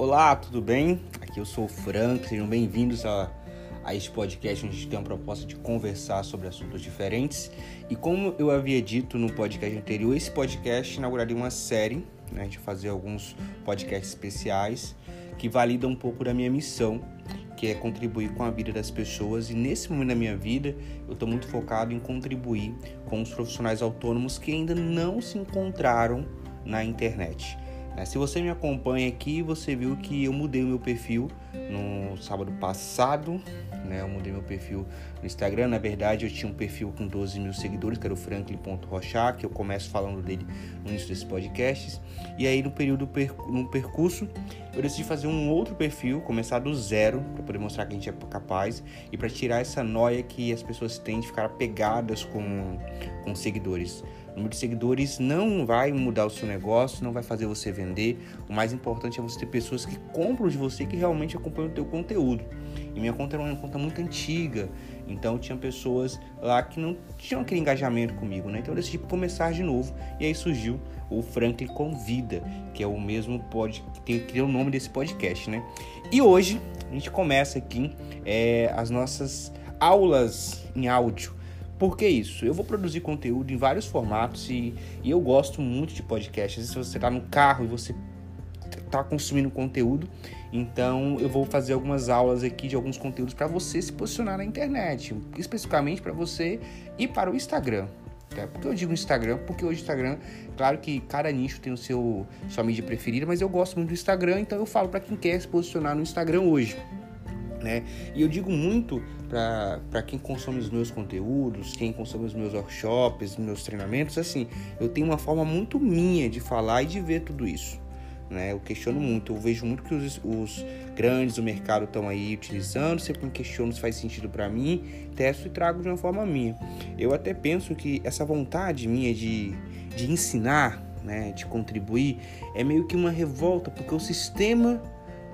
Olá, tudo bem? Aqui eu sou o Frank, sejam bem-vindos a, a este podcast onde a gente tem a proposta de conversar sobre assuntos diferentes. E como eu havia dito no podcast anterior, esse podcast inauguraria uma série, né? a gente fazer alguns podcasts especiais que validam um pouco da minha missão, que é contribuir com a vida das pessoas. E nesse momento da minha vida, eu estou muito focado em contribuir com os profissionais autônomos que ainda não se encontraram na internet. Né? Se você me acompanha aqui, você viu que eu mudei o meu perfil no sábado passado, né? Eu mudei meu perfil no Instagram. Na verdade, eu tinha um perfil com 12 mil seguidores, que era o franklin.rochá, que eu começo falando dele no início desses podcasts. E aí, no período, no percurso, eu decidi fazer um outro perfil, começar do zero, para poder mostrar que a gente é capaz e para tirar essa noia que as pessoas têm de ficar apegadas com, com seguidores. O número de seguidores não vai mudar o seu negócio, não vai fazer você vender. O mais importante é você ter pessoas que compram de você que realmente acompanham o teu conteúdo. E minha conta era uma conta muito antiga, então tinha pessoas lá que não tinham aquele engajamento comigo, né? Então eu decidi começar de novo e aí surgiu o Franklin Convida, que é o mesmo pod que criou o nome desse podcast, né? E hoje a gente começa aqui é, as nossas aulas em áudio. Por que isso? Eu vou produzir conteúdo em vários formatos e, e eu gosto muito de podcasts. Se você está no carro e você está consumindo conteúdo, então eu vou fazer algumas aulas aqui de alguns conteúdos para você se posicionar na internet, especificamente para você ir para o Instagram. Tá? Por que eu digo Instagram? Porque hoje o Instagram, claro que cada nicho tem o seu sua mídia preferida, mas eu gosto muito do Instagram, então eu falo para quem quer se posicionar no Instagram hoje. Né? E eu digo muito para quem consome os meus conteúdos, quem consome os meus workshops, meus treinamentos, assim, eu tenho uma forma muito minha de falar e de ver tudo isso. Né? Eu questiono muito, eu vejo muito que os, os grandes do mercado estão aí utilizando, sempre me questiono se faz sentido para mim, testo e trago de uma forma minha. Eu até penso que essa vontade minha de, de ensinar, né, de contribuir, é meio que uma revolta, porque o sistema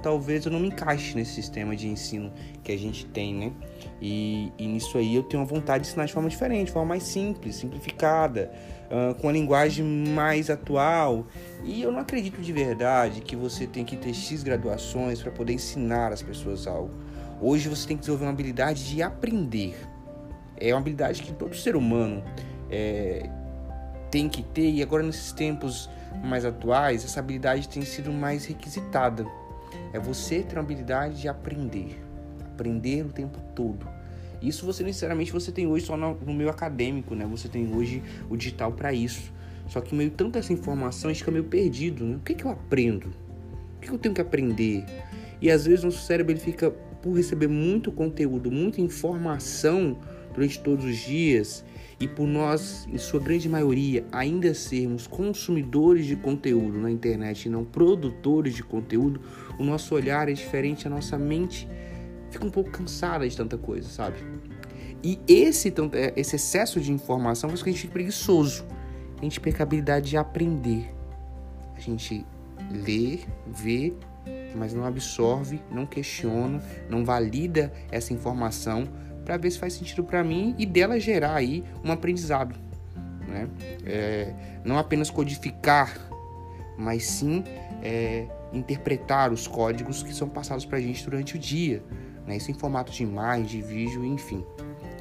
talvez eu não me encaixe nesse sistema de ensino que a gente tem, né? E, e nisso aí eu tenho uma vontade de ensinar de forma diferente, de forma mais simples, simplificada, uh, com a linguagem mais atual. E eu não acredito de verdade que você tem que ter X graduações para poder ensinar as pessoas algo. Hoje você tem que desenvolver uma habilidade de aprender. É uma habilidade que todo ser humano é, tem que ter, e agora nesses tempos mais atuais, essa habilidade tem sido mais requisitada. É você ter a habilidade de aprender, aprender o tempo todo. Isso você necessariamente você tem hoje só no, no meio acadêmico, né? Você tem hoje o digital para isso. Só que meio tanta essa informação a gente fica meio perdido, né? O que, que eu aprendo? O que, que eu tenho que aprender? E às vezes nosso cérebro ele fica por receber muito conteúdo, muita informação durante todos os dias, e por nós, em sua grande maioria, ainda sermos consumidores de conteúdo na internet e não produtores de conteúdo, o nosso olhar é diferente, a nossa mente fica um pouco cansada de tanta coisa, sabe? E esse, é, esse excesso de informação faz com que a gente fique preguiçoso. A gente perca a habilidade de aprender. A gente lê, vê, mas não absorve, não questiona, não valida essa informação para ver se faz sentido para mim e dela gerar aí um aprendizado. Né? É, não apenas codificar, mas sim é, interpretar os códigos que são passados para a gente durante o dia. Né? Isso em formato de imagem, de vídeo, enfim.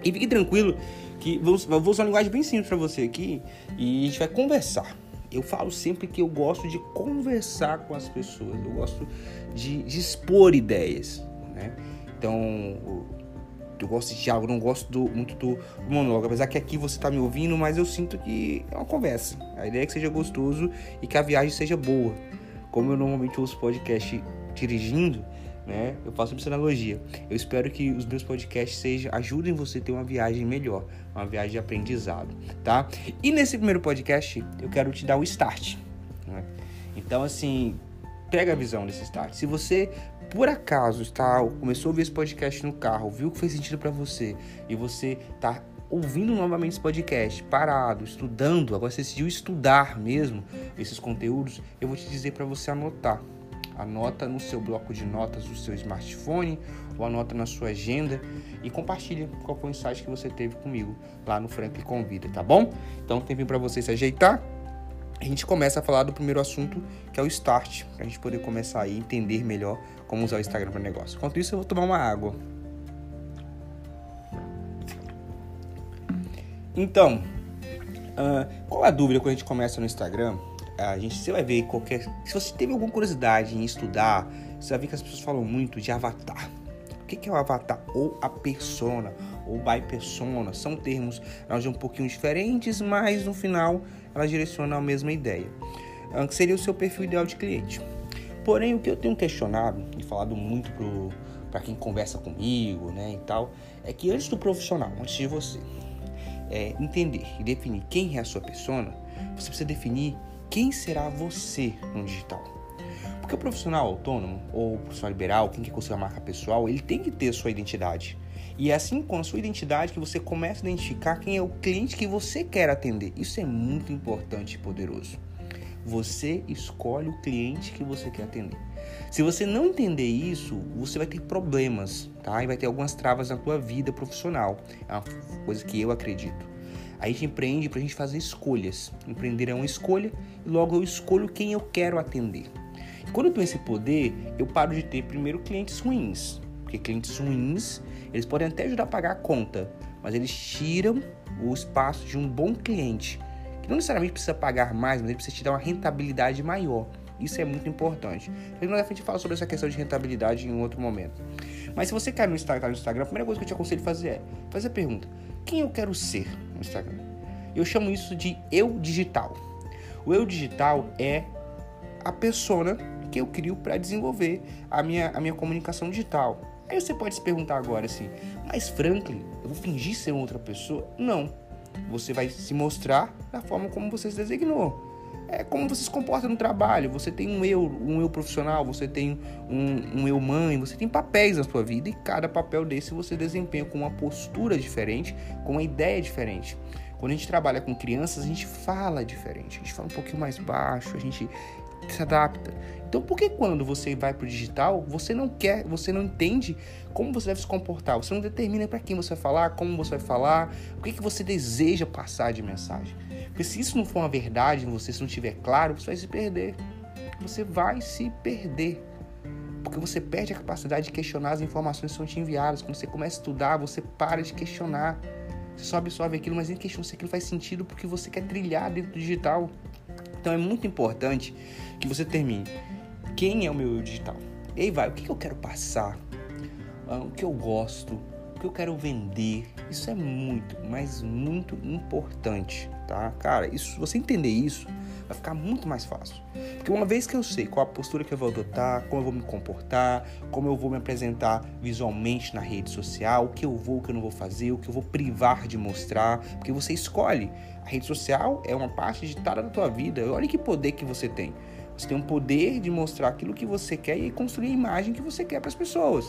E fique tranquilo que vou, vou usar uma linguagem bem simples para você aqui e a gente vai conversar. Eu falo sempre que eu gosto de conversar com as pessoas, eu gosto de, de expor ideias. Né? Então, eu gosto de diálogo, não gosto do, muito do, monólogo. Apesar que aqui você está me ouvindo, mas eu sinto que é uma conversa. A ideia é que seja gostoso e que a viagem seja boa. Como eu normalmente ouço podcast dirigindo, né? Eu faço essa analogia. Eu espero que os meus podcasts sejam, ajudem você a ter uma viagem melhor, uma viagem de aprendizado, tá? E nesse primeiro podcast, eu quero te dar o start. Né? Então, assim, pega a visão desse start. Se você por acaso está começou a ouvir esse podcast no carro, viu que fez sentido para você e você está ouvindo novamente esse podcast, parado, estudando, agora você decidiu estudar mesmo esses conteúdos, eu vou te dizer para você anotar. Anota no seu bloco de notas do seu smartphone ou anota na sua agenda e compartilha qual foi o insight que você teve comigo lá no Frank Convida, tá bom? Então, tempinho para você se ajeitar a gente começa a falar do primeiro assunto, que é o start, para a gente poder começar a entender melhor como usar o Instagram para negócio. Enquanto isso, eu vou tomar uma água. Então, uh, qual a dúvida quando a gente começa no Instagram? A gente, você vai ver qualquer. Se você teve alguma curiosidade em estudar, você vai ver que as pessoas falam muito de avatar. O que é o avatar? Ou a persona, ou by persona. São termos elas um pouquinho diferentes, mas no final elas direcionam a mesma ideia. Ah, que seria o seu perfil ideal de cliente. Porém, o que eu tenho questionado e falado muito para quem conversa comigo, né, e tal, é que antes do profissional, antes de você é, entender e definir quem é a sua persona, você precisa definir quem será você no digital. Porque o profissional autônomo ou profissional liberal, quem quer construir a marca pessoal, ele tem que ter sua identidade. E é assim com a sua identidade que você começa a identificar quem é o cliente que você quer atender. Isso é muito importante e poderoso. Você escolhe o cliente que você quer atender. Se você não entender isso, você vai ter problemas, tá? E vai ter algumas travas na tua vida profissional. É uma coisa que eu acredito. A gente empreende para a gente fazer escolhas. Empreender é uma escolha e logo eu escolho quem eu quero atender. Quando eu tenho esse poder, eu paro de ter primeiro clientes ruins. Porque clientes ruins, eles podem até ajudar a pagar a conta, mas eles tiram o espaço de um bom cliente que não necessariamente precisa pagar mais, mas ele precisa te dar uma rentabilidade maior. Isso é muito importante. Então, a gente fala sobre essa questão de rentabilidade em um outro momento. Mas se você quer no Instagram, no Instagram, a primeira coisa que eu te aconselho a fazer é fazer a pergunta: quem eu quero ser no Instagram? Eu chamo isso de eu digital. O eu digital é a persona que eu crio para desenvolver a minha, a minha comunicação digital. Aí você pode se perguntar agora assim, mas Franklin, eu vou fingir ser outra pessoa? Não. Você vai se mostrar da forma como você se designou. É como você se comporta no trabalho. Você tem um eu, um eu profissional, você tem um, um eu mãe, você tem papéis na sua vida e cada papel desse você desempenha com uma postura diferente, com uma ideia diferente. Quando a gente trabalha com crianças, a gente fala diferente, a gente fala um pouquinho mais baixo, a gente se adapta. Então, por que quando você vai para o digital, você não quer, você não entende como você deve se comportar? Você não determina para quem você vai falar, como você vai falar, o que, que você deseja passar de mensagem. Porque se isso não for uma verdade em você, se não estiver claro, você vai se perder. Você vai se perder. Porque você perde a capacidade de questionar as informações que são te enviadas. Quando você começa a estudar, você para de questionar. Você só absorve aquilo, mas nem questiona se aquilo faz sentido porque você quer trilhar dentro do digital. Então é muito importante que você termine. Quem é o meu eu digital? E aí vai, o que eu quero passar? Ah, o que eu gosto? Que eu quero vender? Isso é muito, mas muito importante, tá? Cara, isso, se você entender isso, vai ficar muito mais fácil. Porque uma vez que eu sei qual a postura que eu vou adotar, como eu vou me comportar, como eu vou me apresentar visualmente na rede social, o que eu vou, o que eu não vou fazer, o que eu vou privar de mostrar, porque você escolhe. A rede social é uma parte digitada da tua vida. Olha que poder que você tem. Você tem um poder de mostrar aquilo que você quer e construir a imagem que você quer para as pessoas.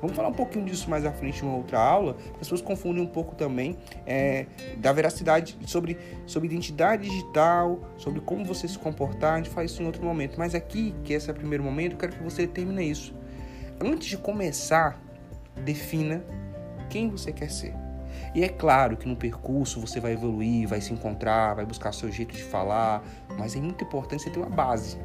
Vamos falar um pouquinho disso mais à frente em uma outra aula. As pessoas confundem um pouco também é, da veracidade sobre, sobre identidade digital, sobre como você se comportar. A gente faz isso em outro momento. Mas aqui, que esse é o primeiro momento, eu quero que você termine isso. Antes de começar, defina quem você quer ser. E é claro que no percurso você vai evoluir, vai se encontrar, vai buscar seu jeito de falar, mas é muito importante você ter uma base,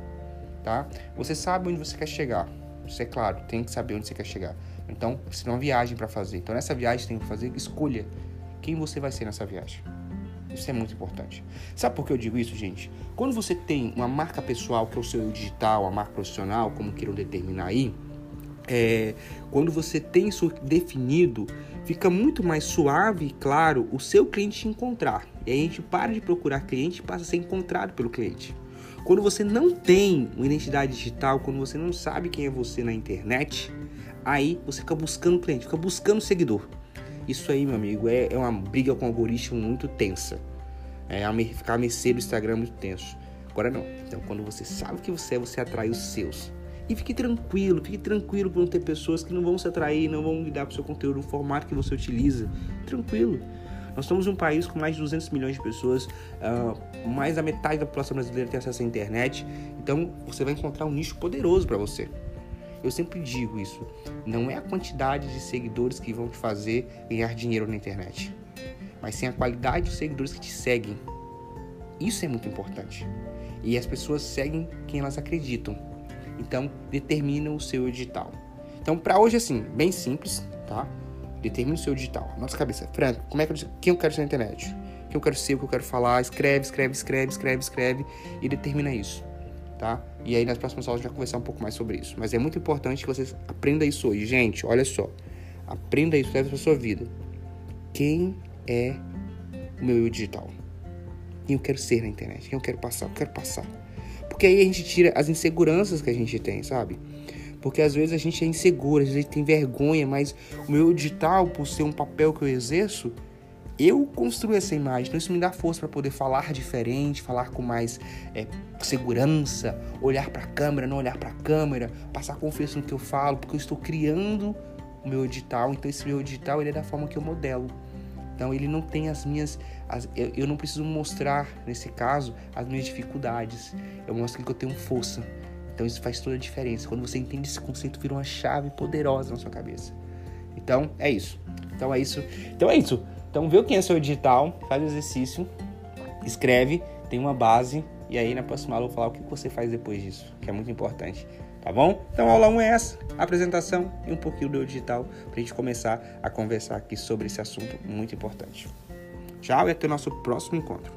tá? Você sabe onde você quer chegar. Isso é claro, tem que saber onde você quer chegar. Então, você tem uma viagem para fazer. Então, nessa viagem tem que fazer escolha quem você vai ser nessa viagem. Isso é muito importante. Sabe por que eu digo isso, gente? Quando você tem uma marca pessoal, que é o seu digital, a marca profissional, como queiram determinar aí, é, quando você tem isso definido, fica muito mais suave e claro o seu cliente te encontrar. E aí a gente para de procurar cliente e passa a ser encontrado pelo cliente. Quando você não tem uma identidade digital, quando você não sabe quem é você na internet, aí você fica buscando cliente, fica buscando seguidor. Isso aí, meu amigo, é, é uma briga com o algoritmo muito tensa. É ficar a mercê do Instagram muito tenso. Agora não. Então, quando você sabe o que você é, você atrai os seus. E fique tranquilo, fique tranquilo por não ter pessoas que não vão se atrair, não vão lidar com o seu conteúdo, o formato que você utiliza. Tranquilo. Nós somos um país com mais de 200 milhões de pessoas, uh, mais da metade da população brasileira tem acesso à internet, então você vai encontrar um nicho poderoso para você. Eu sempre digo isso, não é a quantidade de seguidores que vão te fazer ganhar dinheiro na internet, mas sim a qualidade dos seguidores que te seguem. Isso é muito importante. E as pessoas seguem quem elas acreditam. Então, determina o seu edital. Então, para hoje, assim, bem simples, tá? Determina o seu edital. Nossa cabeça. Franco, como é que eu, quem eu quero ser na internet? Quem eu quero ser, o que eu quero falar? Escreve, escreve, escreve, escreve, escreve e determina isso, tá? E aí nas próximas aulas a gente vai conversar um pouco mais sobre isso. Mas é muito importante que vocês aprendam isso hoje. Gente, olha só. Aprenda isso, leve para sua vida. Quem é o meu eu digital? Quem eu quero ser na internet? Quem eu quero passar? Eu quero passar. Porque aí a gente tira as inseguranças que a gente tem, sabe? Porque às vezes a gente é inseguro, às vezes a gente tem vergonha, mas o meu digital, por ser um papel que eu exerço, eu construo essa imagem. Então isso me dá força para poder falar diferente, falar com mais é, segurança, olhar para a câmera, não olhar para a câmera, passar confiança no que eu falo, porque eu estou criando o meu edital. Então esse meu edital ele é da forma que eu modelo. Então ele não tem as minhas, as, eu, eu não preciso mostrar nesse caso as minhas dificuldades. Eu mostro que eu tenho força. Então isso faz toda a diferença. Quando você entende esse conceito, vira uma chave poderosa na sua cabeça. Então é isso. Então é isso. Então é isso. Então vê o que é seu digital, faz o exercício, escreve, tem uma base e aí na próxima aula eu vou falar o que você faz depois disso, que é muito importante. Tá bom? Então a aula 1 é essa, apresentação e um pouquinho do digital para a gente começar a conversar aqui sobre esse assunto muito importante. Tchau e até o nosso próximo encontro.